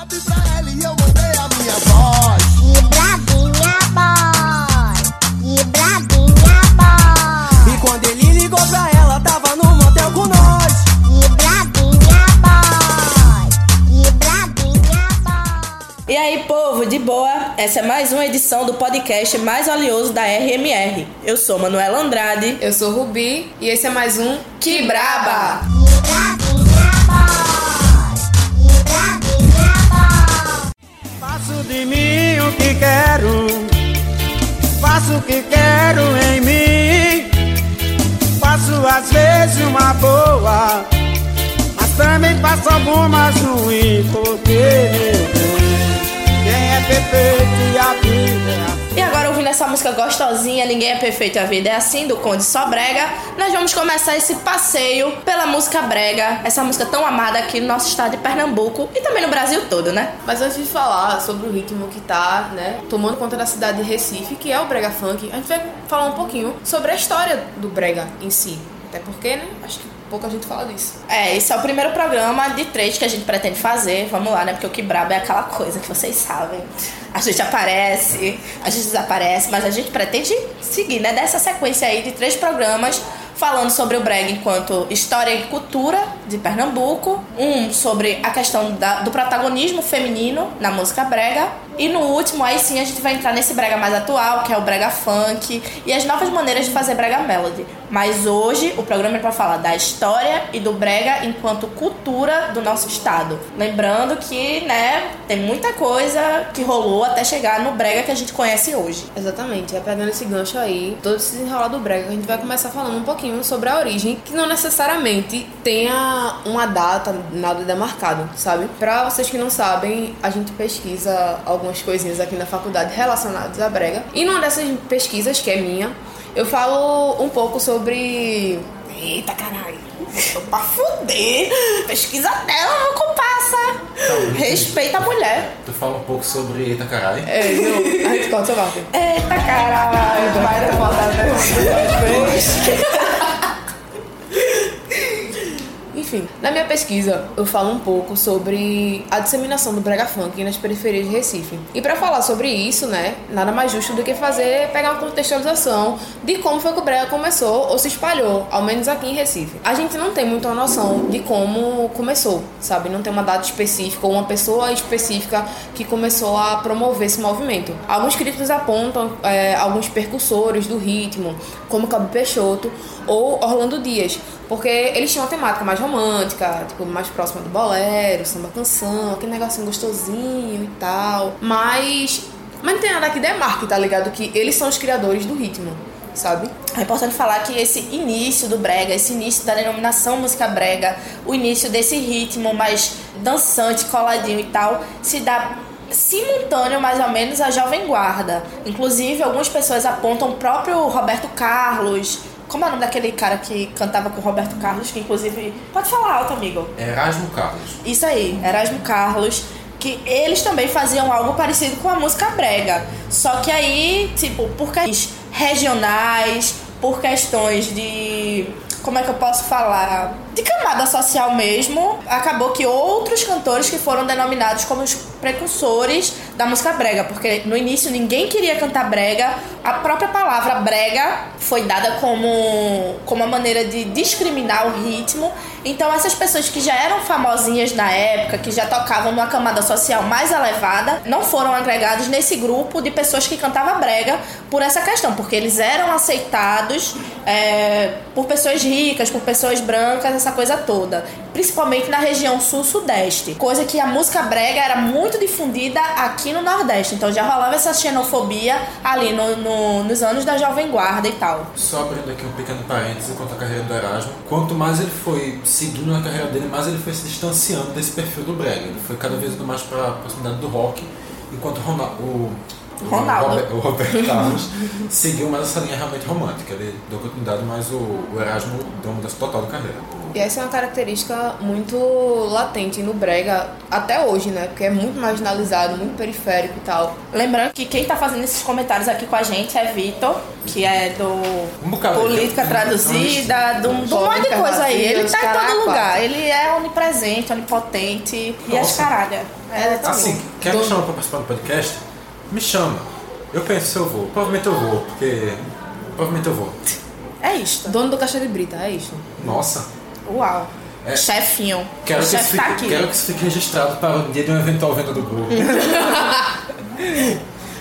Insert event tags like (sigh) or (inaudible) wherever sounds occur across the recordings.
WhatsApp pra ela e eu mandei a minha voz. Que bravinha boy, que bravinha boy, E quando ele ligou pra ela, tava no motel com nós. que bravinha boy, que bravinha boy. E aí, povo, de boa? Essa é mais uma edição do podcast mais valioso da RMR. Eu sou Manuela Andrade. Eu sou Rubi e esse é mais um Que Braba! De mim o que quero. Faço o que quero em mim. Faço às vezes uma boa. Mas também faço algumas ruins. Porque meu bem, quem é perfeito e a vida é assim. E agora, ouvindo essa música gostosinha, Ninguém é Perfeito, a Vida é Assim, do Conde Só Brega, nós vamos começar esse passeio pela música brega, essa música tão amada aqui no nosso estado de Pernambuco e também no Brasil todo, né? Mas antes de falar sobre o ritmo que tá, né, tomando conta da cidade de Recife, que é o brega funk, a gente vai falar um pouquinho sobre a história do brega em si. Até porque, né, acho que pouca gente fala disso. É, esse é o primeiro programa de três que a gente pretende fazer. Vamos lá, né? Porque o que brabo é aquela coisa que vocês sabem. A gente aparece, a gente desaparece, mas a gente pretende seguir, né? Dessa sequência aí de três programas falando sobre o brega enquanto história e cultura de Pernambuco, um sobre a questão da- do protagonismo feminino na música brega e no último aí sim a gente vai entrar nesse brega mais atual, que é o brega funk e as novas maneiras de fazer brega melody. Mas hoje o programa é para falar da história e do brega enquanto cultura do nosso estado. Lembrando que, né, tem muita coisa que rolou até chegar no brega que a gente conhece hoje. Exatamente, é pegando esse gancho aí, todo esse desenrolar do brega, a gente vai começar falando um pouquinho sobre a origem, que não necessariamente tenha uma data, nada demarcado, sabe? Pra vocês que não sabem, a gente pesquisa algumas coisinhas aqui na faculdade relacionadas à brega. E numa dessas pesquisas, que é minha, eu falo um pouco sobre... Eita, caralho! Tô pra fuder! Pesquisa dela, meu compassa! Respeita a mulher! Tu fala um pouco sobre Eita Carai. É, eu, a gente conta, Marco. Eita caralho! Vai dar Enfim, na minha pesquisa eu falo um pouco sobre a disseminação do brega funk nas periferias de Recife. E pra falar sobre isso, né, nada mais justo do que fazer pegar uma contextualização de como foi que o brega começou ou se espalhou, ao menos aqui em Recife. A gente não tem muita noção de como começou, sabe? Não tem uma data específica ou uma pessoa específica que começou a promover esse movimento. Alguns críticos apontam é, alguns percussores do ritmo, como Cabo Peixoto ou Orlando Dias, porque eles tinham uma temática mais romântica, tipo, mais próxima do bolero, samba canção, aquele negocinho gostosinho e tal. Mas. Mas não tem nada que demarque, tá ligado? Que eles são os criadores do ritmo, sabe? É importante falar que esse início do brega, esse início da denominação música brega, o início desse ritmo mais dançante, coladinho e tal, se dá simultâneo mais ou menos à Jovem Guarda. Inclusive, algumas pessoas apontam o próprio Roberto Carlos. Como é o nome daquele cara que cantava com o Roberto Carlos, que inclusive. Pode falar alto, amigo. Erasmo Carlos. Isso aí, Erasmo Carlos, que eles também faziam algo parecido com a música brega. Só que aí, tipo, por questões regionais, por questões de. Como é que eu posso falar? De camada social mesmo, acabou que outros cantores que foram denominados como os precursores da música brega, porque no início ninguém queria cantar brega, a própria palavra brega foi dada como, como uma maneira de discriminar o ritmo. Então essas pessoas que já eram famosinhas na época, que já tocavam numa camada social mais elevada, não foram agregados nesse grupo de pessoas que cantavam brega por essa questão, porque eles eram aceitados é, por pessoas ricas, por pessoas brancas, essa coisa toda. Principalmente na região sul-sudeste. Coisa que a música brega era muito difundida aqui no Nordeste. Então já rolava essa xenofobia ali no, no- nos anos da Jovem Guarda e tal. Só abrindo aqui um pequeno parêntese quanto à carreira do Erasmo. Quanto mais ele foi seguindo na carreira dele, mais ele foi se distanciando desse perfil do brega. Ele foi cada vez mais para a proximidade do rock, enquanto o Ronaldo, o, Ronaldo. Roberto Carlos (laughs) seguiu mais essa linha realmente romântica. Ele deu continuidade, mas o, o Erasmo deu uma mudança total de carreira. E essa é uma característica muito latente no brega até hoje, né? Porque é muito marginalizado, muito periférico e tal. Lembrando que quem tá fazendo esses comentários aqui com a gente é Vitor, que é do Um bocado. Política Um- Traduzida, do, do um monte de coisa aí. Ele Traduzida, tá em todo lugar. Ele é onipresente, onipotente e as Nossa. caralhas. É, tá Assim, quer me chamar pra participar do podcast? Me chama. Eu penso se eu vou. Provavelmente eu vou, porque. Provavelmente eu vou. É isto. Dono do Caixa de Brita, é isso. Nossa. Uau. É. Chefinho. Quero o que, chefe tá fique, aqui. quero que isso fique registrado para o dia de uma eventual venda do grupo. (laughs)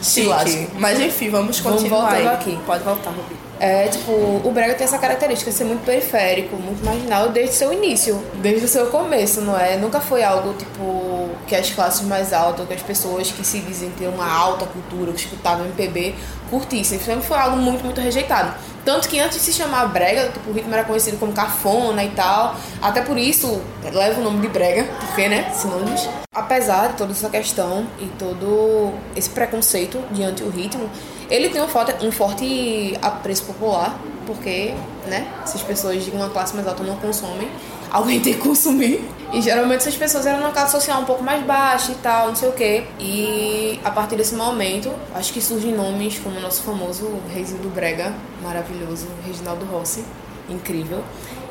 Chique. Mas enfim, vamos Vamos continuar voltando aí. aqui. Pode voltar, Rubi. É, tipo, o brega tem essa característica de ser muito periférico, muito marginal desde seu início, desde o seu começo, não é? Nunca foi algo, tipo, que as classes mais altas, que as pessoas que se dizem ter uma alta cultura, que escutavam MPB, curtissem. Sempre foi algo muito, muito rejeitado. Tanto que antes de se chamar brega, tipo, o ritmo era conhecido como cafona e tal. Até por isso, leva o nome de brega, porque, né, sinônimos. Apesar de toda essa questão e todo esse preconceito diante do ritmo, ele tem um forte, um forte apreço popular, porque, né, se as pessoas de uma classe mais alta não consomem, (laughs) alguém tem que consumir. E geralmente essas pessoas eram numa classe social um pouco mais baixa e tal, não sei o quê. E a partir desse momento, acho que surgem nomes como o nosso famoso Reizinho do Brega, maravilhoso, Reginaldo Rossi, incrível.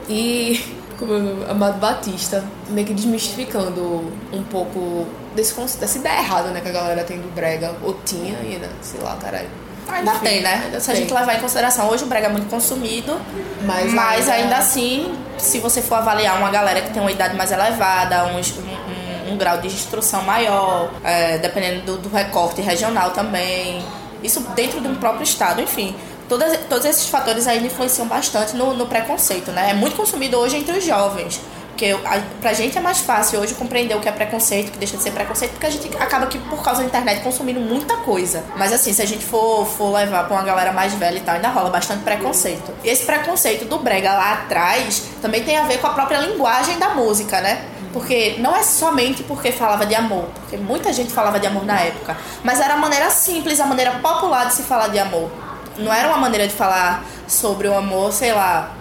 E (laughs) como o? Amado Batista, meio que desmistificando um pouco desse, dessa ideia errada, né, que a galera tem do Brega, ou tinha ainda, sei lá, caralho. Ainda Enfim, tem, né? ainda Se a tem. gente levar em consideração, hoje o brega é muito consumido, Mas mas, ainda- ainda... assim, se você for avaliar uma galera que tem uma idade mais elevada, um, um- um grau de instrução maior, é, dependendo do, do recorte regional também, isso dentro de um próprio estado, enfim. Todas, todos esses fatores ainda influenciam bastante no, no preconceito, né? É muito consumido hoje entre os jovens. Porque a, pra gente é mais fácil hoje compreender o que é preconceito, o que deixa de ser preconceito, porque a gente acaba que, por causa da internet, consumindo muita coisa. Mas assim, se a gente for, for levar pra uma galera mais velha e tal, ainda rola bastante preconceito. E esse preconceito do brega lá atrás também tem a ver com a própria linguagem da música, né? Porque não é somente porque falava de amor, porque muita gente falava de amor na época, mas era a maneira simples, a maneira popular de se falar de amor. Não era uma maneira de falar sobre o amor, sei lá,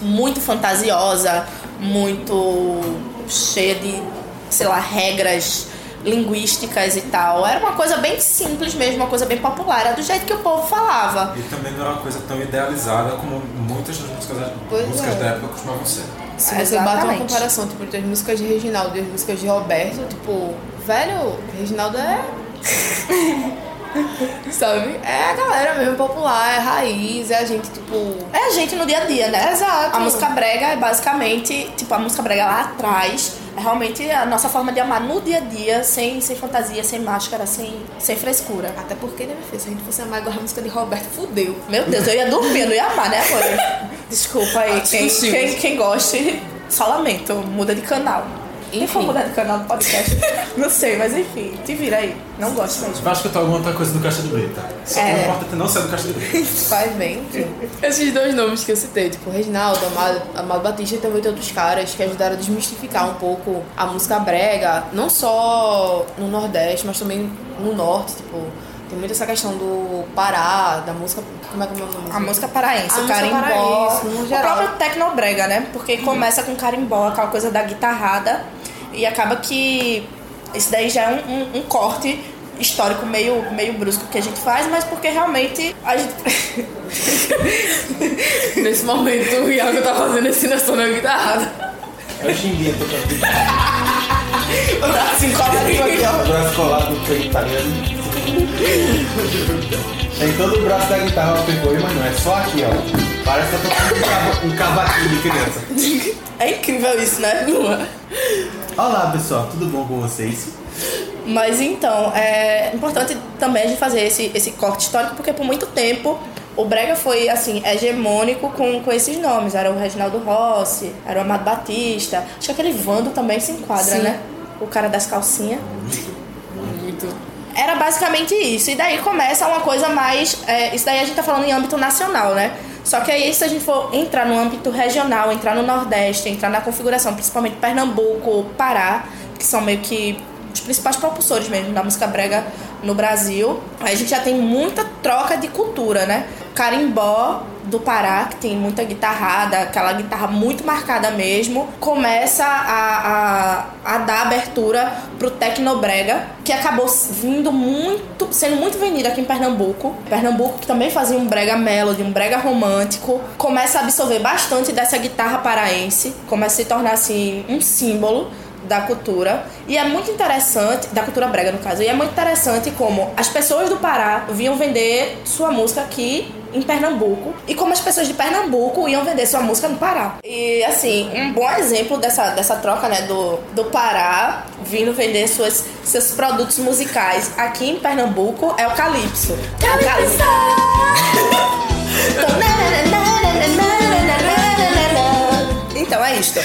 muito fantasiosa, muito cheia de, sei lá, regras linguísticas e tal. Era uma coisa bem simples mesmo, uma coisa bem popular, era do jeito que o povo falava. E também não era uma coisa tão idealizada como muitas das músicas, Pois músicas é. da época costumavam ser. Se você bate uma comparação, tipo, entre as músicas de Reginaldo e as músicas de Roberto, tipo, velho, Reginaldo é. (laughs) Sabe? É a galera mesmo popular, é raiz, é a gente, tipo. É a gente no dia a dia, né? Exato. A música brega é basicamente, tipo, a música brega lá atrás é realmente a nossa forma de amar no dia a dia, sem, sem fantasia, sem máscara, sem, sem frescura. Até porque, né, minha filha? Se a gente fosse amar igual a música de Roberto, fudeu. Meu Deus, eu ia dormir, eu não ia amar, né, agora? (laughs) Desculpa aí, quem, Discussivos. quem, quem goste, só lamento, muda de canal. Tem Enfim. como mudar de canal no podcast? (laughs) não sei, mas enfim, te vira aí. Não gosto mesmo. Vai escutar alguma outra coisa do Caixa de Brita. Só É. não importa não ser do Caixa de Brita. Faz bem. Esses dois nomes que eu citei, tipo, Reginaldo, Amado, Amado Batista e também tem outros caras que ajudaram a desmistificar um pouco a música brega, não só no Nordeste, mas também no Norte, tipo, tem muito essa questão do Pará, da música. Como é que é o nome? A música paraense, A o carimbó. paraense, no o próprio tecnobrega, né? Porque começa com carimbó, aquela coisa da guitarrada. E acaba que isso daí já é um, um- um corte histórico meio, meio brusco que a gente faz, mas porque realmente a gente. (laughs) Nesse momento, o Iago tá fazendo ensinação na guitarra. É o Xinguinha tocando o braço encolado aqui, ó. o braço colado no peito, tá vendo? Tem todo o braço da guitarra percorrer, mas não, é só aqui, ó. Parece que eu tô tocando um cava- cavaquinho de criança. É incrível isso, né? É? Olá pessoal, tudo bom com vocês? Mas então, é importante também a gente fazer esse, esse corte histórico, porque por muito tempo o Brega foi, assim, hegemônico com, com esses nomes. Era o Reginaldo Rossi, era o Amado Batista. Acho que aquele Vando também se enquadra, Sim. né? O cara das calcinhas. Muito. Era basicamente isso. E daí começa uma coisa mais. é, isso daí a gente tá falando em âmbito nacional, né? Só que aí, se a gente for entrar no âmbito regional, entrar no Nordeste, entrar na configuração, principalmente Pernambuco, Pará, que são meio que os principais propulsores mesmo da música brega no Brasil, aí a gente já tem muita troca de cultura, né? Carimbó do Pará, que tem muita guitarrada, aquela guitarra muito marcada mesmo, começa a, a, a dar abertura pro Tecnobrega, que acabou vindo muito, sendo muito vendido aqui em Pernambuco. Pernambuco, que também fazia um brega melody, um brega romântico, começa a absorver bastante dessa guitarra paraense, começa a se tornar assim um símbolo da cultura e é muito interessante da cultura brega no caso e é muito interessante como as pessoas do Pará vinham vender sua música aqui em Pernambuco e como as pessoas de Pernambuco iam vender sua música no Pará e assim um bom exemplo dessa, dessa troca né do, do Pará vindo vender suas, seus produtos musicais aqui em Pernambuco é o Calypso Calypso Então é isto.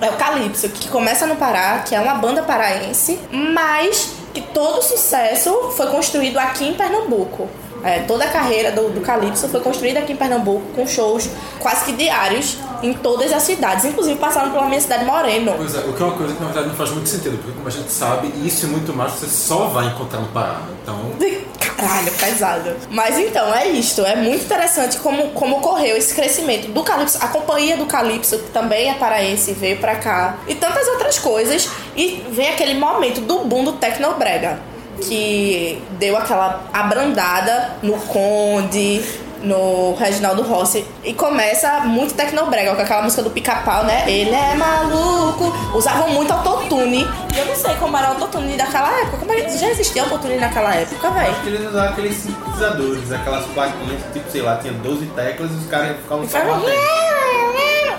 É o Calypso, que começa no Pará, que é uma banda paraense, mas que todo o sucesso foi construído aqui em Pernambuco. É, toda a carreira do, do Calypso foi construída aqui em Pernambuco, com shows quase que diários em todas as cidades, inclusive passaram pela minha cidade Moreno. Pois é, o que é uma coisa que na verdade não faz muito sentido, porque como a gente sabe, isso e muito mais você só vai encontrar no Pará. Então, (laughs) Caralho, pesado. Mas então, é isto. É muito interessante como, como ocorreu esse crescimento do Calypso. A companhia do Calypso, que também é paraense, veio pra cá. E tantas outras coisas. E vem aquele momento do boom do Tecnobrega. Que deu aquela abrandada no Conde, no Reginaldo Rossi. E começa muito Tecnobrega, com aquela música do pica-pau, né? Ele é maluco. Usavam muito autotune. E eu não sei como era o autotune daquela época. Como é que já existia autotune naquela época, velho? Eles usavam aqueles sintetizadores, aquelas plaquinhas, tipo, sei lá, tinha 12 teclas e os caras ficavam só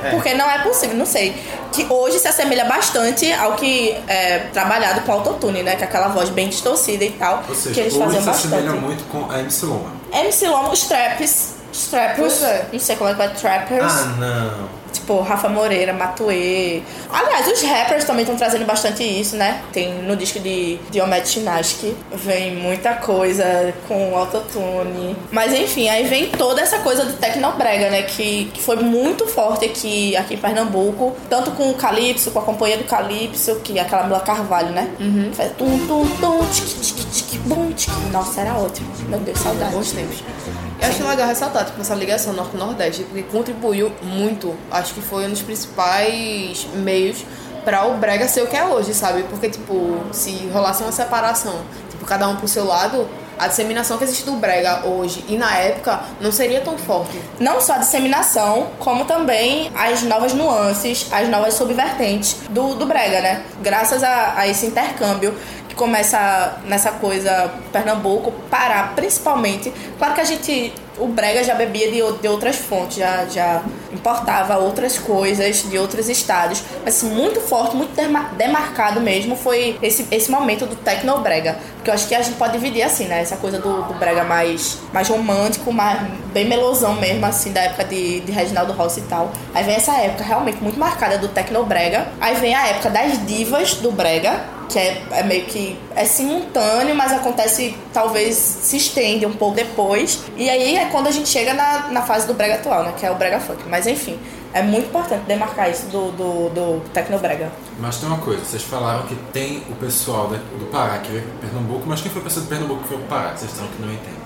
Batendo. Porque não é possível, não sei. Que hoje se assemelha bastante ao que é trabalhado com autotune, né? Que é aquela voz bem distorcida e tal. ou seja, que eles hoje faziam se assemelha bastante. muito com a MC Loma. MC Loma, os trappers. Os trappers. É. Não sei como é que vai trappers. Ah, não. Tipo, Rafa Moreira, Matuê. Aliás, os rappers também estão trazendo bastante isso, né? Tem no disco de Diomed Chinaski, vem muita coisa com autotune. Mas enfim, aí vem toda essa coisa do Tecnobrega, né? Que, que foi muito forte aqui, aqui em Pernambuco. Tanto com o Calypso, com a companhia do Calypso, que é aquela Mila Carvalho, né? Uhum. Faz tum, tum, tum, tchiqui, tchiqui, tchiqui, bum, tchiqui. Nossa, era ótimo. Meu Deus, saudade. Bons tempos. Eu acho legal ressaltar tipo, essa ligação norte-nordeste, porque contribuiu muito. Acho que foi um dos principais meios para o Brega ser o que é hoje, sabe? Porque, tipo, se rolasse uma separação, tipo, cada um pro seu lado, a disseminação que existe do Brega hoje e na época não seria tão forte. não só a disseminação, como também as novas nuances, as novas subvertentes do, do brega, né? Graças a, a esse intercâmbio começa nessa coisa Pernambuco, Pará, principalmente. Claro que a gente, o brega já bebia de, de outras fontes, já, já importava outras coisas de outros estados, mas muito forte, muito demarcado mesmo foi esse, esse momento do tecnobrega, porque eu acho que a gente pode dividir assim, né? Essa coisa do, do brega mais, mais romântico, mais, bem melosão mesmo, assim, da época de, de Reginaldo Rossi e tal. Aí vem essa época realmente muito marcada do tecnobrega, aí vem a época das divas do brega, que é, é meio que é simultâneo, mas acontece talvez se estende um pouco depois. E aí é quando a gente chega na, na fase do brega atual, né, que é o brega funk. Mas enfim, é muito importante demarcar isso do, do, do tecnobrega. Mas tem uma coisa, vocês falaram que tem o pessoal do Pará que veio para Pernambuco, mas quem foi o pessoal de Pernambuco que foi para Pará? Vocês estão que não entendem.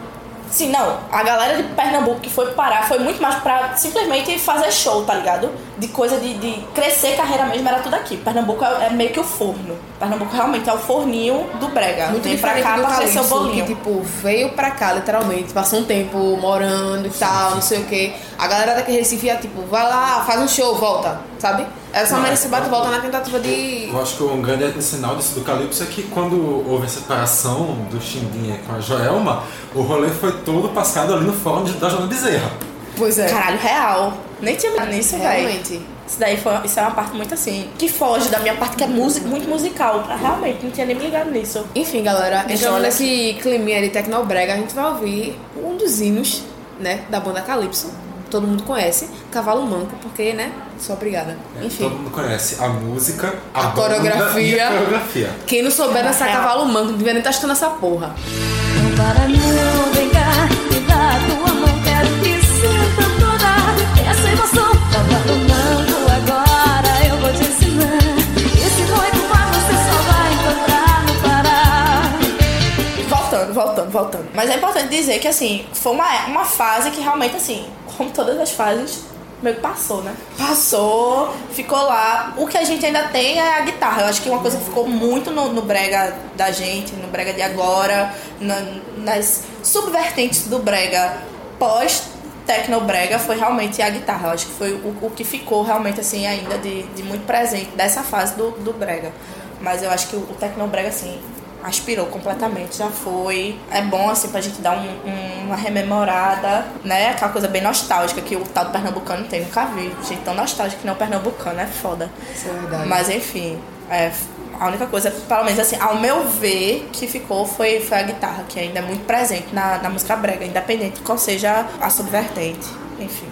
Sim, não. A galera de Pernambuco que foi parar foi muito mais pra simplesmente fazer show, tá ligado? De coisa de, de crescer carreira mesmo, era tudo aqui. Pernambuco é, é meio que o forno. Pernambuco realmente é o forninho do brega. Muito Vem pra cá pra crescer o bolinho. que, tipo, veio pra cá, literalmente, passou um tempo morando e tal, não sei o quê. A galera daqui Recife ia, tipo, vai lá, faz um show, volta, sabe? Essa é- se bate e volta na tentativa de... Eu acho que um grande sinal disso do Calypso é que quando houve a separação do Xindinha com a Joelma, o rolê foi todo passado ali no fórum de- da Joana Bezerra. Pois é. Caralho, real. Nem tinha ligado nisso, velho. Realmente. Isso daí foi, isso é uma parte muito assim, que foge da minha parte, que é muito musical. Realmente, não tinha nem me ligado nisso. Enfim, galera, olhar nesse climinha de Tecnobrega, a gente vai ouvir um dos hinos, né, da banda Calypso. Todo mundo conhece, Cavalo Manco, porque, né, sou obrigada. É, Enfim. Todo mundo conhece a música, a, A coreografia. a coreografia. Quem não souber dançar Real. Cavalo Manco, não devia nem estar escutando essa porra. Não para não, vem cá, me dá tua mão, quero que sinta toda essa emoção. Cavalo manco, agora eu vou te ensinar. Se for igual, você só vai encontrar no Pará. Voltando, voltando, voltando. Mas é importante dizer que, assim, foi uma, uma fase que realmente, assim, como todas as fases, meio que passou, né? Passou, ficou lá. O que a gente ainda tem é a guitarra. Eu acho que uma coisa que ficou muito no, no brega da gente, no brega de agora, na- nas subvertentes do brega pós Tecnobrega foi realmente a guitarra. Eu acho que foi o, o que ficou realmente assim ainda de, de muito presente dessa fase do, do brega. Mas eu acho que o, o Tecnobrega assim aspirou completamente, já foi. É bom assim pra gente dar um- um- uma rememorada, né? Aquela coisa bem nostálgica que o tal do pernambucano tem, nunca vi. Gente tão nostálgica que não o pernambucano, é foda. Isso é verdade. Mas enfim, é, a única coisa, pelo menos assim, ao meu ver, que ficou foi, foi a guitarra, que ainda é muito presente na, na música brega, independente de qual seja a subvertente. Enfim.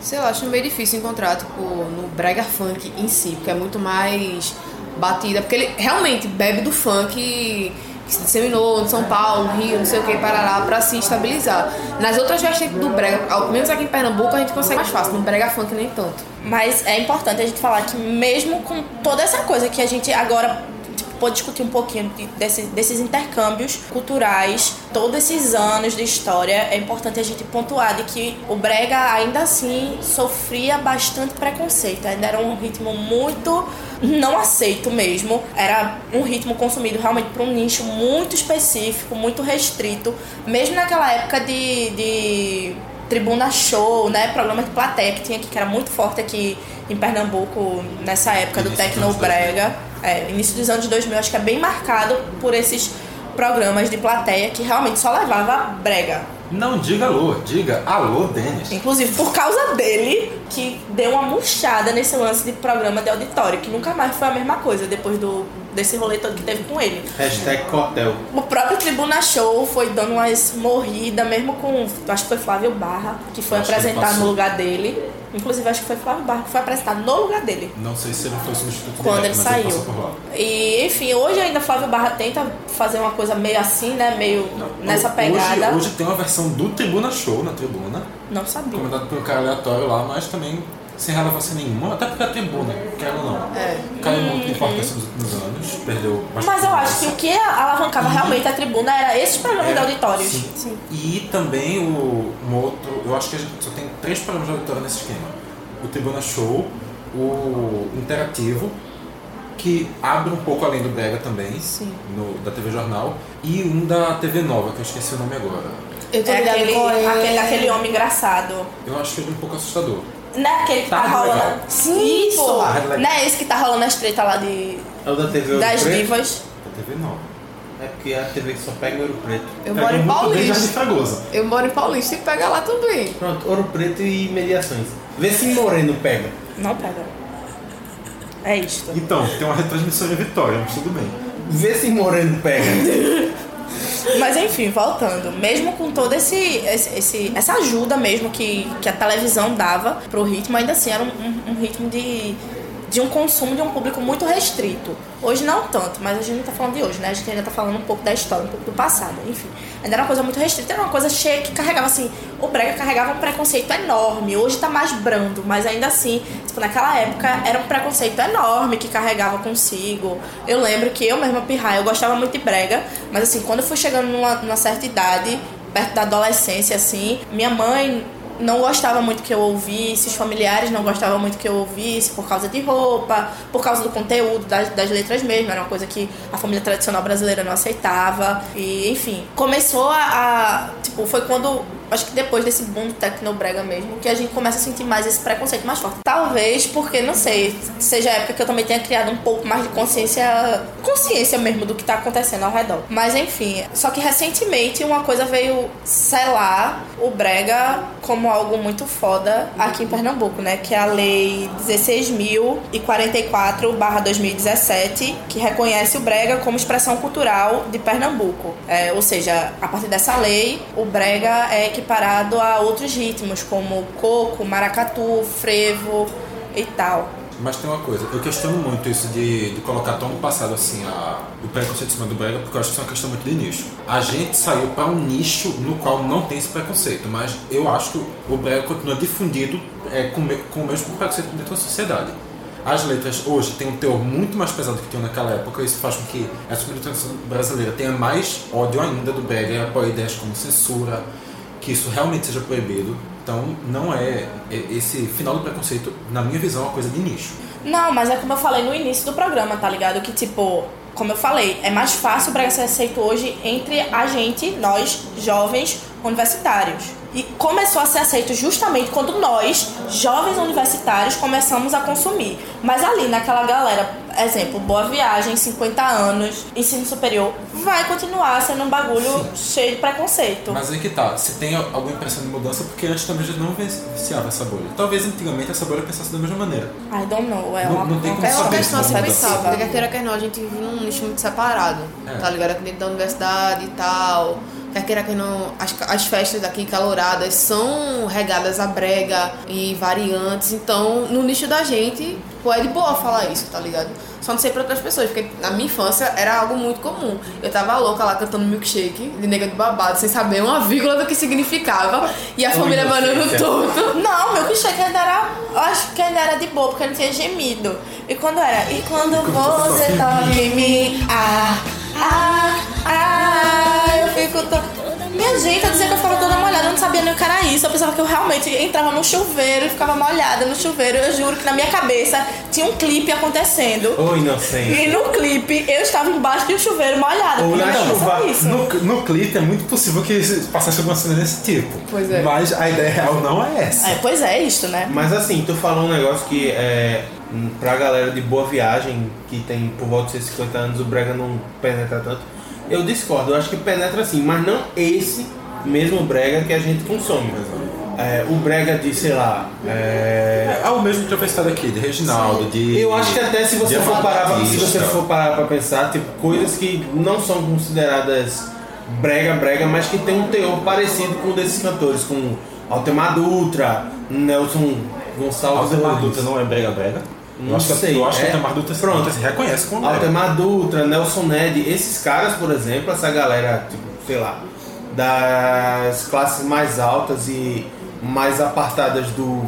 Sei lá, acho meio difícil encontrar, tipo, no brega funk em si, porque é muito mais batida, porque ele realmente bebe do funk que se disseminou em São Paulo, Rio, não sei o que, Parará, pra se estabilizar. Nas outras vertentes do brega, ao menos aqui em Pernambuco, a gente consegue mais fácil, no brega funk nem tanto. Mas é importante a gente falar que mesmo com toda essa coisa que a gente agora tipo, pode discutir um pouquinho de- desse- desses intercâmbios culturais, todos esses anos de história, é importante a gente pontuar de que o brega ainda assim sofria bastante preconceito, ainda era um ritmo muito não aceito mesmo, era um ritmo consumido realmente para um nicho muito específico, muito restrito, mesmo naquela época de- de Tribuna Show, né? Programa de plateia que tinha aqui, que era muito forte aqui em Pernambuco nessa época do Início dos Tecno anos Brega. É, início dos anos 2000, acho que é bem marcado por esses programas de plateia que realmente só levava brega. Não diga alô, diga alô, Denis. Inclusive por causa dele, que deu uma murchada nesse lance de programa de auditório, que nunca mais foi a mesma coisa depois do, desse rolê todo que teve com ele. Hashtag Cotel. O próprio Tribuna Show foi dando umas morridas, mesmo com. Acho que foi Flávio Barra, que foi Acho que ele apresentado passou. no lugar dele. Inclusive, acho que foi Flávio Barra que foi apresentado no lugar dele. Não sei se ele foi substituto Quando direto, ele saiu. lá. E, enfim, hoje ainda Flávio Barra tenta fazer uma coisa meio assim, né? Meio nessa Hoje- pegada. Hoje, tem uma versão do Tribuna Show na tribuna, Não sabia. comandado por um cara aleatório lá, mas também sem relevância nenhuma, até porque a tribuna, quer ou não, É. caiu muito de importância nos últimos anos, perdeu bastante. Mas eu acho que o que alavancava realmente a tribuna era esses programas de auditórios. Sim. E também o, um outro, eu acho que a gente só tem três programas de auditório nesse esquema. O Tribuna Show, o Interativo, que abre um pouco além do Brega também, Sim. no, da TV Jornal, e um da TV Nova, que eu esqueci o nome agora. Eu tô É aquele, é. aquele, aquele homem engraçado. Eu acho ele um pouco assustador. Não é aquele que tá, Tarde rolando. Legal. Sim, Isso, pô. Não é esse que tá rolando as treta lá de, É o da TV Ouro das Preto? divas. Da TV Nova. É porque é a TV que só pega Ouro Preto. Eu Pega moro em Paulista. Eu moro em Paulista e pega lá também. Pronto, Ouro Preto e mediações. Vê se Moreno pega. Não pega. É isto. Então, tem uma retransmissão em Vitória, mas tudo bem. Vê se Moreno pega. (laughs) Mas enfim, voltando, mesmo com toda esse, esse, essa ajuda mesmo que, que a televisão dava pro ritmo, ainda assim era um, um- um ritmo de, de um consumo de um público muito restrito. Hoje não tanto, mas a gente não tá falando de hoje, né? A gente ainda tá falando um pouco da história, um pouco do passado, enfim. Ainda era uma coisa muito restrita, era uma coisa cheia que carregava assim, o brega carregava um preconceito enorme. Hoje tá mais brando, mas ainda assim, tipo, naquela época era um preconceito enorme que carregava consigo. Eu lembro que eu mesma pirraia, eu gostava muito de brega, mas assim, quando eu fui chegando numa, numa certa idade, perto da adolescência, assim, minha mãe não gostava muito que eu ouvisse, os familiares não gostavam muito que eu ouvisse por causa de roupa, por causa do conteúdo das, das letras mesmo, era uma coisa que a família tradicional brasileira não aceitava. E, enfim, começou a, a- Tipo, foi quando. Acho que depois desse boom do Tecnobrega mesmo, que a gente começa a sentir mais esse preconceito mais forte. Talvez porque, não sei, seja a época que eu também tenha criado um pouco mais de consciência. Consciência mesmo do que tá acontecendo ao redor. Mas enfim, só que recentemente uma coisa veio selar o Brega como algo muito foda aqui em Pernambuco, né? Que é a Lei 16.044-2017, que reconhece o Brega como expressão cultural de Pernambuco. É, ou seja, a partir dessa lei, o Brega é equiparado a outros ritmos, como coco, maracatu, frevo e tal. Mas tem uma coisa, eu questiono muito isso de, de colocar tão no passado assim a, o preconceito em cima do brega, porque eu acho que isso é uma questão muito de nicho. A gente saiu para um nicho no qual não tem esse preconceito, mas eu acho que o brega continua difundido é, com, com o mesmo preconceito dentro da sociedade. as letras hoje têm um teor muito mais pesado que tinham naquela época. Isso faz com que a comunicação brasileira tenha mais ódio ainda do brega e apoie ideias como censura, que isso realmente seja proibido. Então, não é é- esse final do preconceito, na minha visão, é uma coisa de nicho. Não, mas é como eu falei no início do programa, tá ligado? Que tipo, como eu falei, é mais fácil brega ser aceito hoje entre a gente, nós, jovens universitários. E começou a ser aceito justamente quando nós, jovens universitários, começamos a consumir. Mas ali, naquela galera, exemplo, Boa Viagem, 50 anos, ensino superior, vai continuar sendo um bagulho cheio de preconceito. Mas aí que tá, se tem alguma impressão de mudança, porque antes também já não viciava essa bolha. Talvez antigamente essa bolha pensasse da mesma maneira. I don't know, é Não- uma, não tem uma como É uma saber questão a se não pensar, muda. porque queira, quer não, a gente vive num nicho muito separado, É. tá ligado? Aqui dentro da universidade e tal. Quer queira, quer não, as, as festas daqui caloradas são regadas a brega e variantes, então no nicho da gente, pô, é de boa falar isso, tá ligado? Só não sei pra outras pessoas, porque na minha infância era algo muito comum. Eu tava louca lá cantando milkshake de nega de babado, sem saber uma vírgula do que significava, e a família banando inocência. tudo. Não, milkshake ainda era. eu Acho que ainda era de boa, porque não tinha gemido. E quando era? E quando (laughs) você toca em mim, ah, ah, ah, To... Minha gente, eu dizia que eu ficava toda molhada, eu não sabia nem o que era isso. Eu pensava que eu realmente entrava no chuveiro e ficava molhada no chuveiro. Eu juro que na minha cabeça tinha um clipe acontecendo. Ô, inocente. E no clipe eu estava embaixo de um chuveiro molhada. Ou na não chuva. No, no clipe é muito possível que passasse alguma cena desse tipo. Pois é. Mas a ideia real não é essa. É, pois é, isto, né? Mas assim, tu falou um negócio que é pra galera de boa viagem, que tem por volta de seus 50 anos, o brega não penetra tanto. Eu discordo, eu acho que penetra sim, mas não esse mesmo brega que a gente consome. É, o brega de, sei lá, é, É o mesmo que eu pensado aqui, de Reginaldo, de. Eu acho que até se você for parar, pra- se você for parar pra pensar, tipo, coisas que não são consideradas brega brega, mas que tem um teor parecido com o desses cantores, com Altemar Dutra, Nelson Gonçalves Altemar. Dutra não é brega brega? Não eu acho que, sei, eu acho que é- Altemar Dutra Pronto. se reconhece como. Altemar Dutra, Nelson Ned, esses caras, por exemplo, essa galera, tipo, sei lá, das classes mais altas e mais apartadas do,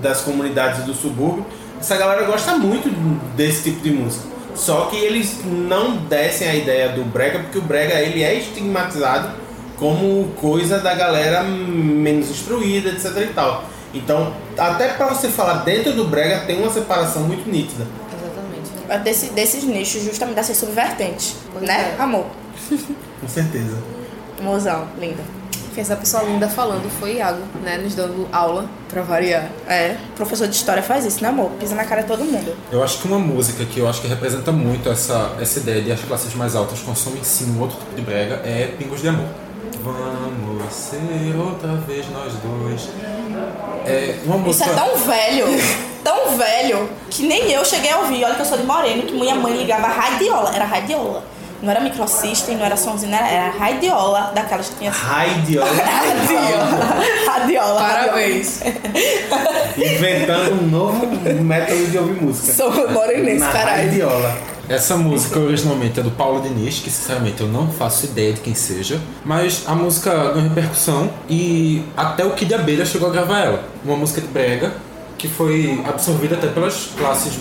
das comunidades do subúrbio, essa galera gosta muito desse tipo de música. Só que eles não descem a ideia do brega, porque o brega ele é estigmatizado como coisa da galera menos instruída, etc e tal. Então, até pra você falar dentro do brega tem uma separação muito nítida. Exatamente. É Desse, desses nichos, justamente dessas subvertentes. Pois né, é. amor? Com certeza. Mozão, linda. Que essa pessoa linda falando foi Iago, né? Nos dando aula pra variar. É, professor de história faz isso, né, amor? Pisa na cara de todo mundo. Eu acho que uma música que eu acho que representa muito essa, essa ideia de as classes mais altas consomem sim um outro tipo de brega é Pingos de Amor. Vamos ser outra vez nós dois. É uma Isso música. é tão velho, tão velho, que nem eu cheguei a ouvir. Olha que eu sou de Moreno, que minha mãe ligava radiola. Era radiola. Não era microsystem, não era somzinho, era, era radiola, daquelas que tinha... Raidiola. (laughs) Radiola. Radiola. Parabéns. Inventando um novo método de ouvir música. Sou morenense, caralho. raidiola. Essa música originalmente é do Paulo Diniz, que sinceramente eu não faço ideia de quem seja, mas a música ganhou repercussão e até o Kid Abelha chegou a gravar ela. Uma música de brega que foi absorvida até pelas classes,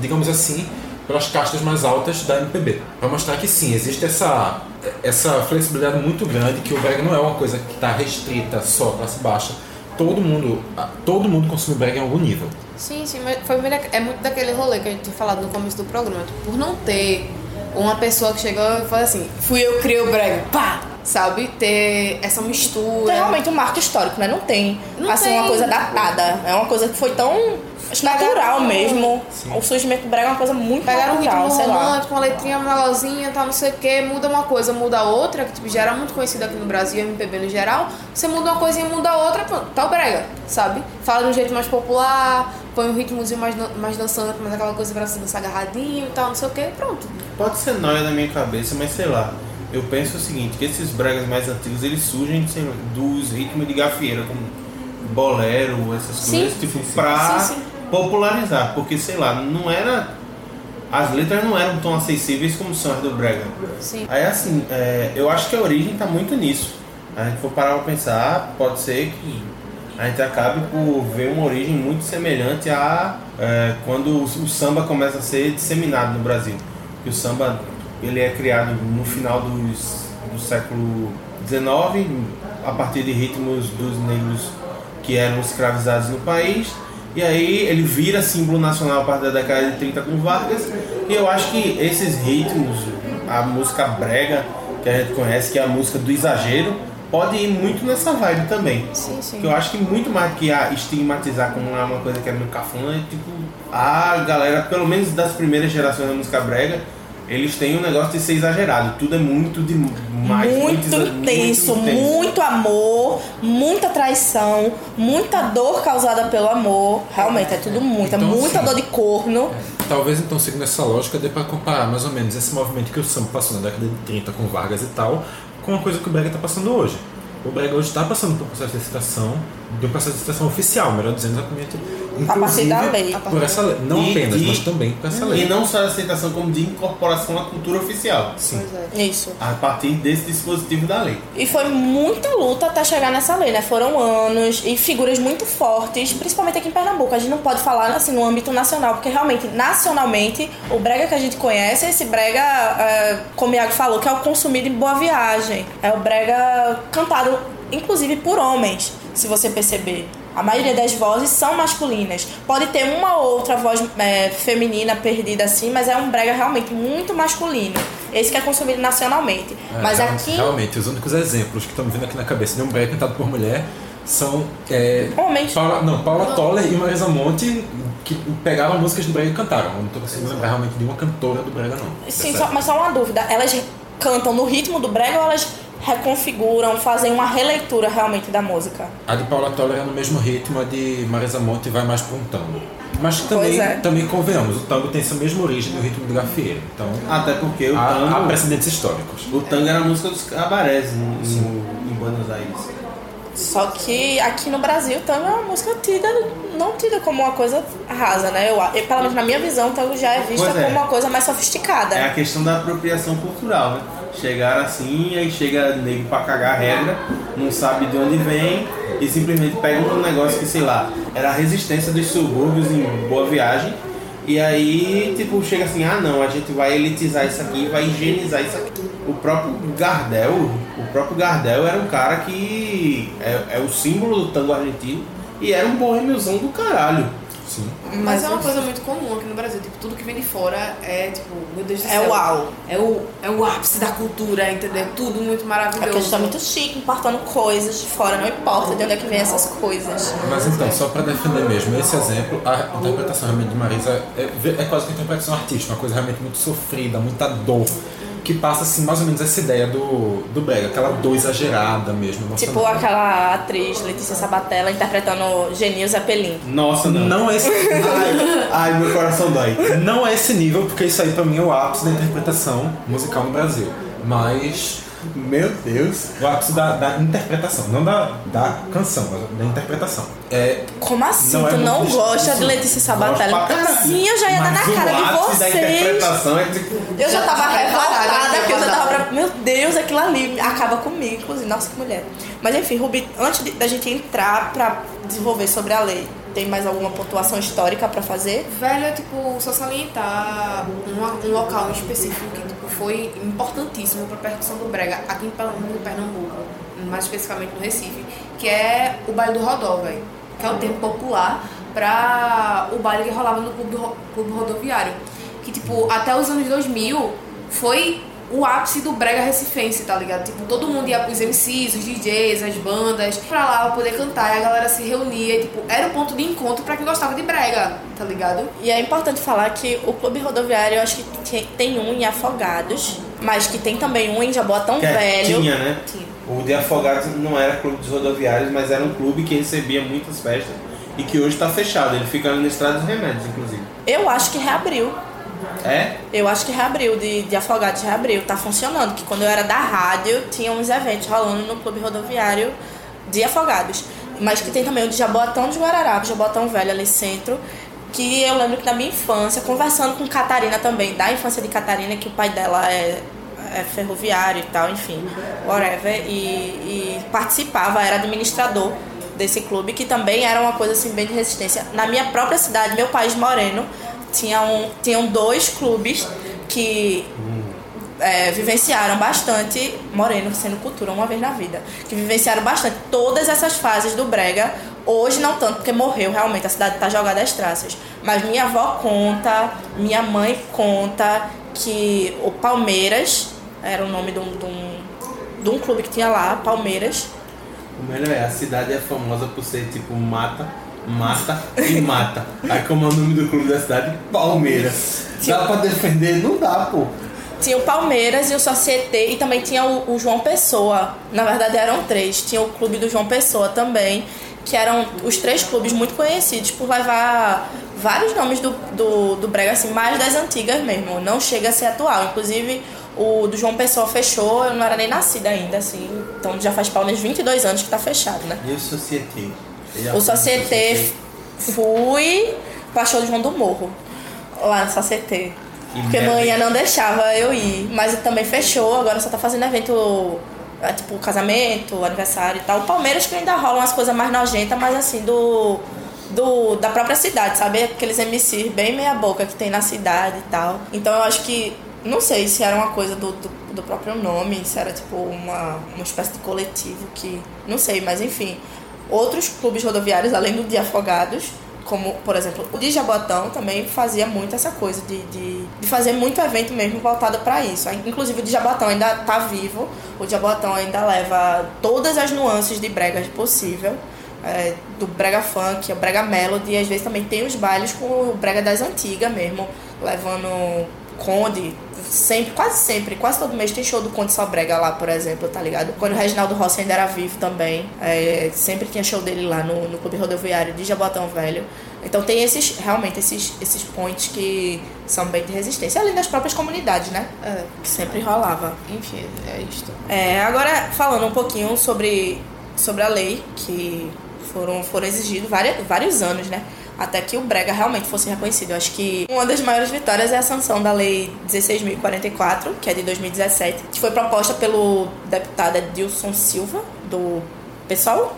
digamos assim, pelas castas mais altas da MPB. Pra mostrar que sim, existe essa, essa flexibilidade muito grande, que o brega não é uma coisa que está restrita só à classe baixa. Todo mundo, todo mundo consome brega em algum nível. Sim, sim, mas foi é muito daquele rolê que a gente tinha falado no começo do programa. Tipo, por não ter uma pessoa que chegou e falou assim, fui eu que criei o brega, pá! Sabe? Ter essa mistura. Tem realmente um marco histórico, né? Não tem, Não assim, tem. uma coisa datada. É uma coisa que foi tão natural mesmo. Sim. O surgimento do brega é uma coisa muito Pegaram um natural, ritmo sei lá. romântico, uma letrinha melosinha, tal, não sei o que, muda uma coisa, muda outra, que tipo, já era muito conhecida aqui no Brasil, MPB no geral. Você muda uma coisinha, muda outra, pronto, tá o brega, sabe? Fala de um jeito mais popular, põe um ritmozinho mais, mais dançante, mas aquela coisa pra você dançar agarradinho e tal, não sei o que, pronto. Pode ser nóia na minha cabeça, mas sei lá. Eu penso o seguinte, que esses bregas mais antigos, eles surgem sei lá, dos ritmos de gafieira, como bolero, essas Sim. coisas, tipo, pra Sim, sim. Popularizar. Porque, sei lá, não era... As letras não eram tão acessíveis como são as do brega. Sim. Aí, assim, é, eu acho que a origem tá muito nisso. A gente for parar pra pensar, pode ser que a gente acaba por ver uma origem muito semelhante a é, quando o, o samba começa a ser disseminado no Brasil. Que o samba ele é criado no final dos, do século XIX, a partir de ritmos dos negros que eram escravizados no país. E aí ele vira símbolo nacional a partir da década de 30 com Vargas. E eu acho que esses ritmos, a música brega que a gente conhece, que é a música do exagero, pode ir muito nessa vibe também. Sim, sim. Que eu acho que muito mais que a estigmatizar como uma coisa que é muito cafona, é tipo, a galera, pelo menos das primeiras gerações da música brega, eles têm um negócio de ser exagerado. Tudo é muito demais. muito exa- intenso, muito muito amor, muita traição, muita dor causada pelo amor. Realmente, é tudo muito, é Então, muita assim, dor de corno. Talvez então, seguindo essa lógica, dê pra comparar mais ou menos esse movimento que o samba passou na década de 30 com Vargas e tal, com uma coisa que o Brega tá passando hoje. O Brega hoje está passando por um processo de licitação, de um processo de licitação oficial, melhor dizendo, exatamente. A partir da lei. Por essa lei. Não E- apenas, e- mas também por essa lei. E não só a aceitação, como de incorporação à cultura oficial. Sim. Isso. A partir desse dispositivo da lei. E foi muita luta até chegar nessa lei, né? Foram anos e figuras muito fortes, principalmente aqui em Pernambuco. A gente não pode falar assim no âmbito nacional, porque realmente, nacionalmente, o brega que a gente conhece é esse brega, é, como o Iago falou, que é o consumido em boa viagem. É o brega cantado, inclusive, por homens, se você perceber. A maioria das vozes são masculinas. Pode ter uma ou outra voz é, feminina perdida assim, mas é um brega realmente muito masculino. Esse que é consumido nacionalmente. É, mas aqui, Realmente, os únicos exemplos que estão me vindo aqui na cabeça de um brega cantado por mulher são. É, homens. Paula, não, Paula Toller e Marisa Monte que pegaram músicas do brega e cantaram. Eu não tô conseguindo lembrar realmente de uma cantora do brega, não. Sim, É só- mas só uma dúvida. Elas cantam no ritmo do brega ou elas reconfiguram, fazem uma releitura realmente da música? A de Paula Toller é no mesmo ritmo, a de Marisa Monte vai mais para um tango. Mas também, é. também convenhamos, o tango tem essa mesma origem do ritmo do gafieiro. Então, Até porque o há, há tango, precedentes históricos. o tango era a música dos cabarés no, no- em Buenos Aires. Só que aqui no Brasil o tango é uma música tida, não tida como uma coisa rasa, né? Eu, eu, pelo menos na minha visão, o tango já é vista é. como uma coisa mais sofisticada. É a questão da apropriação cultural, né? Chegar assim, aí chega nego pra cagar a regra, não sabe de onde vem e simplesmente pega um negócio que, sei lá, era a resistência dos subúrbios em Boa Viagem. E aí, tipo, chega assim, ah não, a gente vai elitizar isso aqui, vai higienizar isso aqui. O próprio Gardel, o próprio Gardel era um cara que é, é o símbolo do tango argentino e era um bohemiozão do caralho. Sim. Mas é uma enfim. coisa muito comum aqui no Brasil. Tipo, tudo que vem de fora é, tipo, meu Deus do É céu. uau. É o, é o ápice da cultura, entendeu? Tudo muito É maravilhoso. porque a gente tá muito chique, importando coisas de fora, não importa de onde é que vem essas coisas. Mas então, só para defender mesmo esse exemplo, a interpretação realmente de Marisa é, é quase que uma interpretação artística, uma coisa realmente muito sofrida, muita dor, que passa assim mais ou menos essa ideia do, do brega, aquela dor exagerada mesmo. Tipo aquela atriz Letícia Sabatella interpretando Genil Zeppelin. Nossa, não. Não é, esse, Ai, ai, meu coração dói. não é esse nível, porque isso aí pra mim é o ápice da interpretação musical no Brasil. Mas Meu Deus. o ápice da, da interpretação, não da, da canção, mas da interpretação. É, Como assim? Não é tu não muito gosta de. Letícia Sabatella? Gosto pra caralho. Sim, eu já ia dar Mas na cara de ápice da vocês. interpretação é tipo. Eu já Já tava preparada, revoltada, porque eu já tava. tava pra... Meu Deus, aquilo ali acaba comigo, inclusive. Nossa, que mulher. Mas enfim, Rubi, antes de- da gente entrar pra desenvolver sobre a lei, tem mais alguma pontuação histórica pra fazer? Velho, é tipo, só salientar uma- um local específico que tipo, foi importantíssimo para a percussão do Brega aqui em Pernambuco, mais especificamente no Recife, que é o baile do Rodó, velho. Que é o termo popular para o baile que rolava no clube, clube rodoviário. Que, tipo, até os anos 2000 foi o ápice do brega recifense, tá ligado? Tipo, todo mundo ia pros MCs, os DJs, as bandas, pra lá pra poder cantar e a galera se reunia e, tipo, era o ponto de encontro pra quem gostava de brega, tá ligado? E é importante falar que o clube rodoviário, eu acho que tem- um em Afogados, mas que tem também um em Jaboatão Que é- Velho. tinha, né? Tinha. O de Afogados não era clube dos rodoviários, mas era um clube que recebia muitas festas e que hoje está fechado. Ele fica ali na Estrada dos Remédios, inclusive. Eu acho que reabriu. É? Eu acho que reabriu, de, de Afogados reabriu, tá funcionando. Que quando eu era da rádio, tinha uns eventos rolando no clube rodoviário de Afogados. Mas que tem também o de Jaboatão de Guararapes, Jaboatão Velho ali centro. Que eu lembro que na minha infância, conversando com Catarina também, da infância de Catarina, que o pai dela é, é ferroviário e tal, enfim, whatever. E, e participava, era administrador desse clube, que também era uma coisa assim bem de resistência. Na minha própria cidade, meu país moreno, tinha um, tinham dois clubes que é, vivenciaram bastante, Moreno sendo cultura uma vez na vida, que vivenciaram bastante todas essas fases do Brega. Hoje não tanto, porque morreu realmente, a cidade tá jogada às traças. Mas minha avó conta, minha mãe conta que o Palmeiras, era o nome de um, de um, de um clube que tinha lá, Palmeiras. O melhor é, a cidade é famosa por ser tipo mata, mata e mata. Aí como é o nome do clube da cidade? Palmeiras. Dá pra defender? Não dá, pô. Tinha o Palmeiras e o Societe e também tinha o, o João Pessoa. Na verdade eram três. Tinha o clube do João Pessoa também, que eram os três clubes muito conhecidos por levar vários nomes do, do, do Brega, assim, mais das antigas mesmo. Não chega a ser atual. Inclusive o do João Pessoa fechou, eu não era nem nascida ainda, assim. Então já faz pelo menos 22 anos que tá fechado, né? E o Societe? O Societe fui pra show do João do Morro. Lá no Societe. Porque manhã não deixava eu ir. Mas também fechou, agora só tá fazendo evento, é, tipo, casamento, aniversário e tal. O Palmeiras que ainda rola umas coisas mais nojentas, mas assim, do. Do, da própria cidade, sabe? Aqueles MCs bem meia boca que tem na cidade e tal. Então eu acho que. Não sei se era uma coisa do, do, do próprio nome, se era tipo uma, uma espécie de coletivo que. Não sei, mas enfim. Outros clubes rodoviários, além do de Afogados, como, por exemplo, o de Jabotão também fazia muito essa coisa de, de, de fazer muito evento mesmo voltado para isso. Inclusive o de Jabotão ainda tá vivo, o de Jabotão ainda leva todas as nuances de bregas possível. é, do brega funk, o brega melody, e às vezes também tem os bailes com o brega das antigas mesmo, levando Conde, sempre, quase sempre, quase todo mês tem show do Conde Só Brega lá, por exemplo, tá ligado? Quando o Reginaldo Rossi ainda era vivo também, é, sempre tinha show dele lá no, no Clube Rodoviário de Jabotão Velho. Então tem esses, realmente, esses, esses points que são bem de resistência, além das próprias comunidades, né? É, Que sempre rolava. enfim, é isto. É, agora, falando um pouquinho sobre, sobre a lei, que foram, foram exigidos vários, vários anos, né? Até que o Brega realmente fosse reconhecido. Eu acho que uma das maiores vitórias é a sanção da Lei 16.044, que é de 2017, que foi proposta pelo deputado Edilson Silva, do PSOL.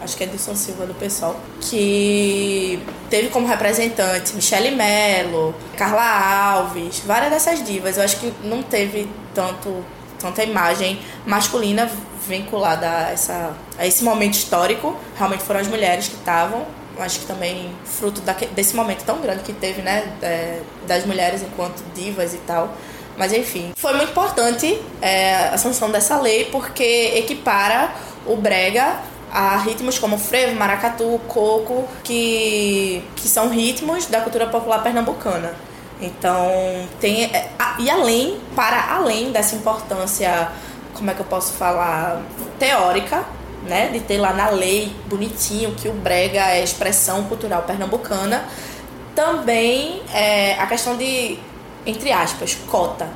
Acho que é Edilson Silva do PSOL. Que teve como representante Michele Mello, Carla Alves, várias dessas divas. Eu acho que não teve tanto tanta imagem masculina vinculada a, essa, a esse momento histórico. Realmente foram as mulheres que estavam. Acho que também fruto desse momento tão grande que teve, né? é, das mulheres enquanto divas e tal. Mas enfim, foi muito importante é, a sanção dessa lei porque equipara o brega a ritmos como frevo, maracatu, coco, que, que são ritmos da cultura popular pernambucana. Então, tem. é, E além, para além dessa importância, como é que eu posso falar, teórica, né? De ter lá na lei, bonitinho, que o brega é expressão cultural pernambucana, também é, a questão de, entre aspas, cota.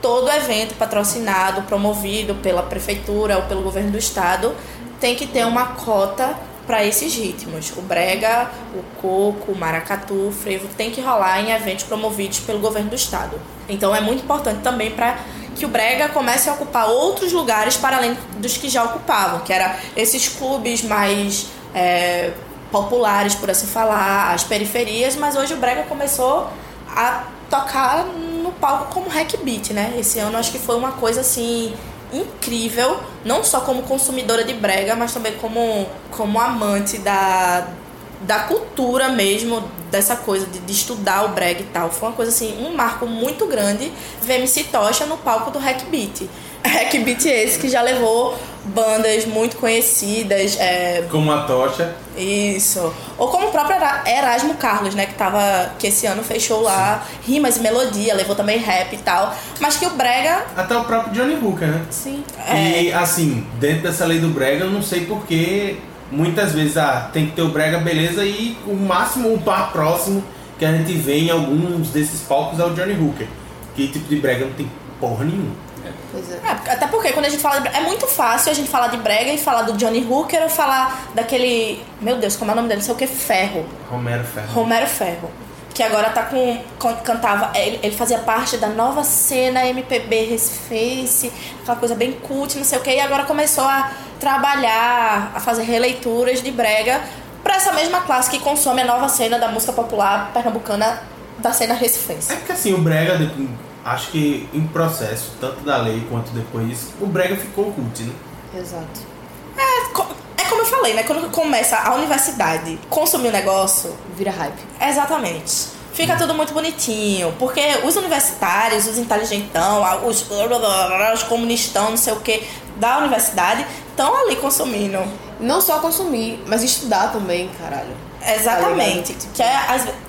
Todo evento patrocinado, promovido pela prefeitura ou pelo governo do estado tem que ter uma cota para esses ritmos. O brega, o coco, o maracatu, o frevo tem que rolar em eventos promovidos pelo governo do estado. Então é muito importante também para que o brega comece a ocupar outros lugares para além dos que já ocupavam, que era esses clubes mais é, populares, por assim falar, as periferias, mas hoje o brega começou a tocar no palco como hack beat, né? Esse ano acho que foi uma coisa assim incrível, não só como consumidora de brega, mas também como, como amante da, da cultura mesmo, dessa coisa de, de estudar o brega e tal. Foi uma coisa assim, um marco muito grande ver MC Tocha no palco do Hack Beat. (laughs) Hack Beat esse que já levou bandas muito conhecidas, é, Como a tocha. isso. Ou como o próprio Era- Erasmo Carlos, né? Que, tava, que esse ano fechou lá rimas e melodia, levou também rap e tal. Mas que o Brega. Até o próprio Johnny Hooker, né? Sim. E assim, dentro dessa lei do brega, eu não sei porque muitas vezes ah, tem que ter o brega, beleza, e o máximo, o par próximo que a gente vê em alguns desses palcos é o Johnny Hooker. Que tipo de brega não tem porra nenhuma. Pois é. É, até porque quando a gente fala de brega, é muito fácil a gente falar de brega e falar do Johnny Hooker ou falar daquele. Meu Deus, como é o nome dele? Não sei o que, Ferro. Romero Ferro. Romero Ferro. Que agora tá com. cantava. Ele, ele fazia parte da nova cena MPB Recife, aquela coisa bem cult, não sei o que, e agora começou a trabalhar, a fazer releituras de brega pra essa mesma classe que consome a nova cena da música popular pernambucana da cena recifense. É porque assim, o Brega, acho que em processo, tanto da lei quanto depois, o Brega ficou cult, né? Exato. É, é como eu falei, né? Quando começa a universidade consumir o negócio, Vira hype. Exatamente. Fica tudo muito bonitinho, porque os universitários, os inteligentão, os, os comunistão, não sei o que, da universidade, estão ali consumindo. Não só consumir, mas estudar também, caralho. Exatamente. que é,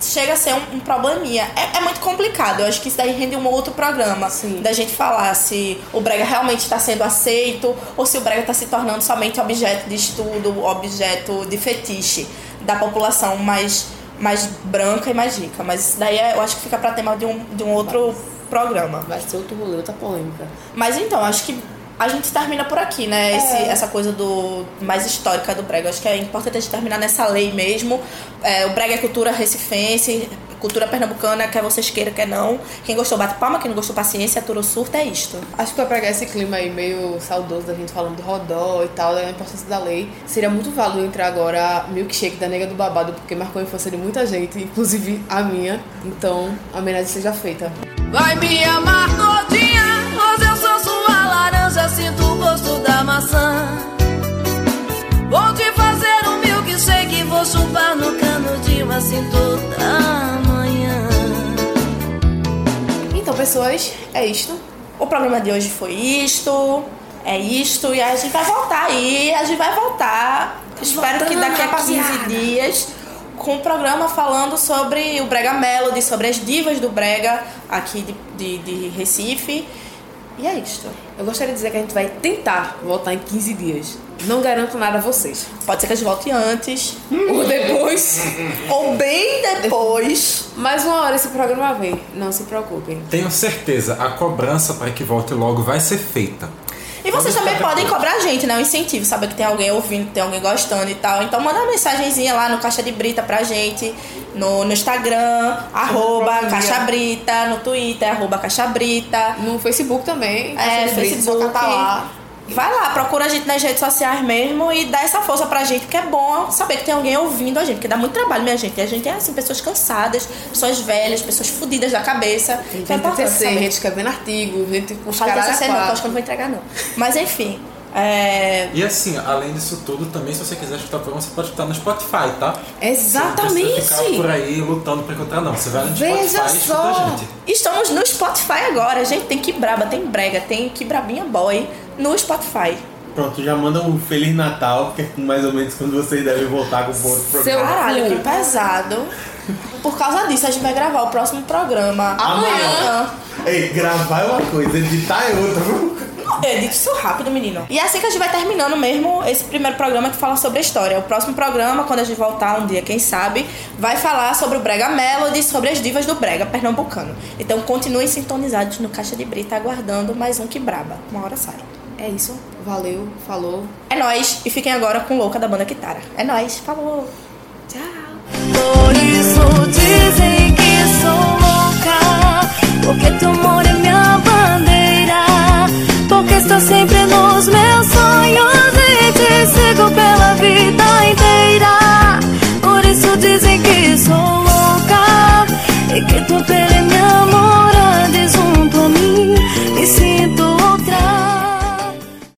chega a ser um, um probleminha. É, é muito complicado. Eu acho que isso daí rende um outro programa. Sim. Da gente falar se o brega realmente está sendo aceito ou se o brega está se tornando somente objeto de estudo, objeto de fetiche da população mais, mais branca e mais rica. Mas isso daí é- eu acho que fica para tema de um, de um outro programa. Vai ser outro rolê, outra polêmica. Mas então, acho que a gente termina por aqui, né? Esse- essa coisa do mais histórica do brega. Acho que é importante a gente terminar nessa lei mesmo. É, o brega é cultura recifense, cultura pernambucana, quer vocês queiram, quer não. Quem gostou, bate palma. Quem não gostou, paciência. Atura o surto, é isto. Acho que pra pegar esse clima aí meio saudoso da gente falando do rodó e tal, da importância da lei, seria muito válido entrar agora Milkshake da Nega do Babado, porque marcou a infância de muita gente, inclusive a minha. Então, a homenagem seja feita. Vai me amar todinha, da maçã. Vou te fazer um milkshake, vou chupar no assim toda manhã. Então, pessoas, é isto. O programa de hoje foi isto. É isto. E a gente vai voltar aí. A gente vai voltar. Espero que daqui a 15 dias. Com o programa falando sobre o Brega Melody, sobre as divas do Brega aqui de, de, de Recife. E é isto. Eu gostaria de dizer que a gente vai tentar voltar em 15 dias. Não garanto nada a vocês. Pode ser que a gente volte antes. Ou depois. (laughs) Ou bem depois. Mais uma hora esse programa vem. Não se preocupem. Tenho certeza, a cobrança para que volte logo vai ser feita. E vocês também podem cobrar a gente, né? Um incentivo, saber que tem alguém ouvindo, que tem alguém gostando e tal. Então manda uma mensagenzinha lá no Caixa de Brita pra gente. No, no Instagram, arroba Caixa. Brita, no Twitter, arroba Caixa Brita. No Facebook também. É, só Facebook. catar lá. Vai lá, procura a gente nas redes sociais mesmo e dá essa força pra gente, porque é bom saber que tem alguém ouvindo a gente, porque dá muito trabalho, minha gente. E a gente é assim, pessoas cansadas, pessoas velhas, pessoas fodidas da cabeça. Tem Então é gente importante saber. gente escrevendo artigo, gente com os caras não, que eu acho que eu não vou entregar não. Mas enfim, é... E assim, além disso tudo, também se você quiser escutar o programa, você pode escutar no Spotify, tá? Exatamente. Não precisa ficar por aí lutando pra encontrar, não. Você vai no Veja Spotify e só. a gente. Estamos no Spotify agora, gente. Tem que braba, tem brega, tem que brabinha boy no Spotify. Pronto, já manda um Feliz Natal, que é mais ou menos quando vocês devem voltar com o outro programa. Seu- Caralho, que pesado. Por causa disso, a gente vai gravar o próximo programa amanhã. Ei, gravar é uma coisa, editar é outra. Eu edito isso rápido, menino. E é assim que a gente vai terminando mesmo esse primeiro programa que fala sobre a história. O próximo programa, quando a gente voltar um dia, quem sabe, vai falar sobre o Brega Melody, sobre as divas do Brega pernambucano. Então continuem sintonizados no Caixa de Brita, aguardando mais um que braba. Uma hora sai. É isso. Valeu, falou. É nós E fiquem agora com Louca da banda Kitara. É nós Falou. Tchau. Por isso dizem que sou louca. Porque teu amor é minha bandeira. Porque estou sempre nos meus sonhos e te sigo pela vida inteira. Por isso dizem que sou louca. E que tu pele é minha morada. Diz a mim. Me sinto